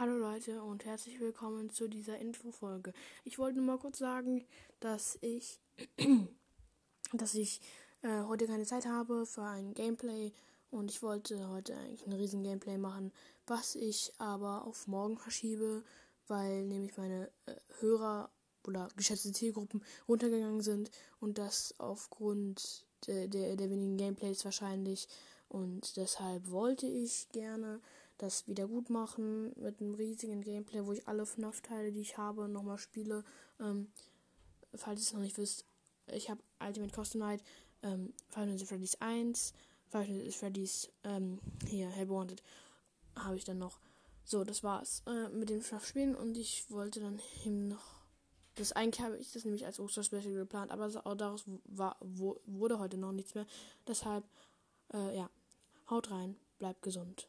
Hallo Leute und herzlich willkommen zu dieser Infofolge. Ich wollte nur mal kurz sagen, dass ich, dass ich äh, heute keine Zeit habe für ein Gameplay und ich wollte heute eigentlich ein riesen Gameplay machen, was ich aber auf morgen verschiebe, weil nämlich meine äh, Hörer oder geschätzte Zielgruppen runtergegangen sind und das aufgrund der, der, der wenigen Gameplays wahrscheinlich und deshalb wollte ich gerne das wieder gut machen mit einem riesigen Gameplay, wo ich alle FNAF-Teile, die ich habe, nochmal spiele. Ähm, falls ihr es noch nicht wisst, ich habe Ultimate Custom Night, ähm, Final Fantasy Freddy's 1, Final Fantasy Freddy's, ähm, hier, Hell Wanted, habe ich dann noch. So, das war's äh, mit den FNAF-Spielen und ich wollte dann eben noch. Das eigentlich habe ich das nämlich als Osterspecial geplant, aber daraus war, wurde heute noch nichts mehr. Deshalb, äh, ja, haut rein, bleibt gesund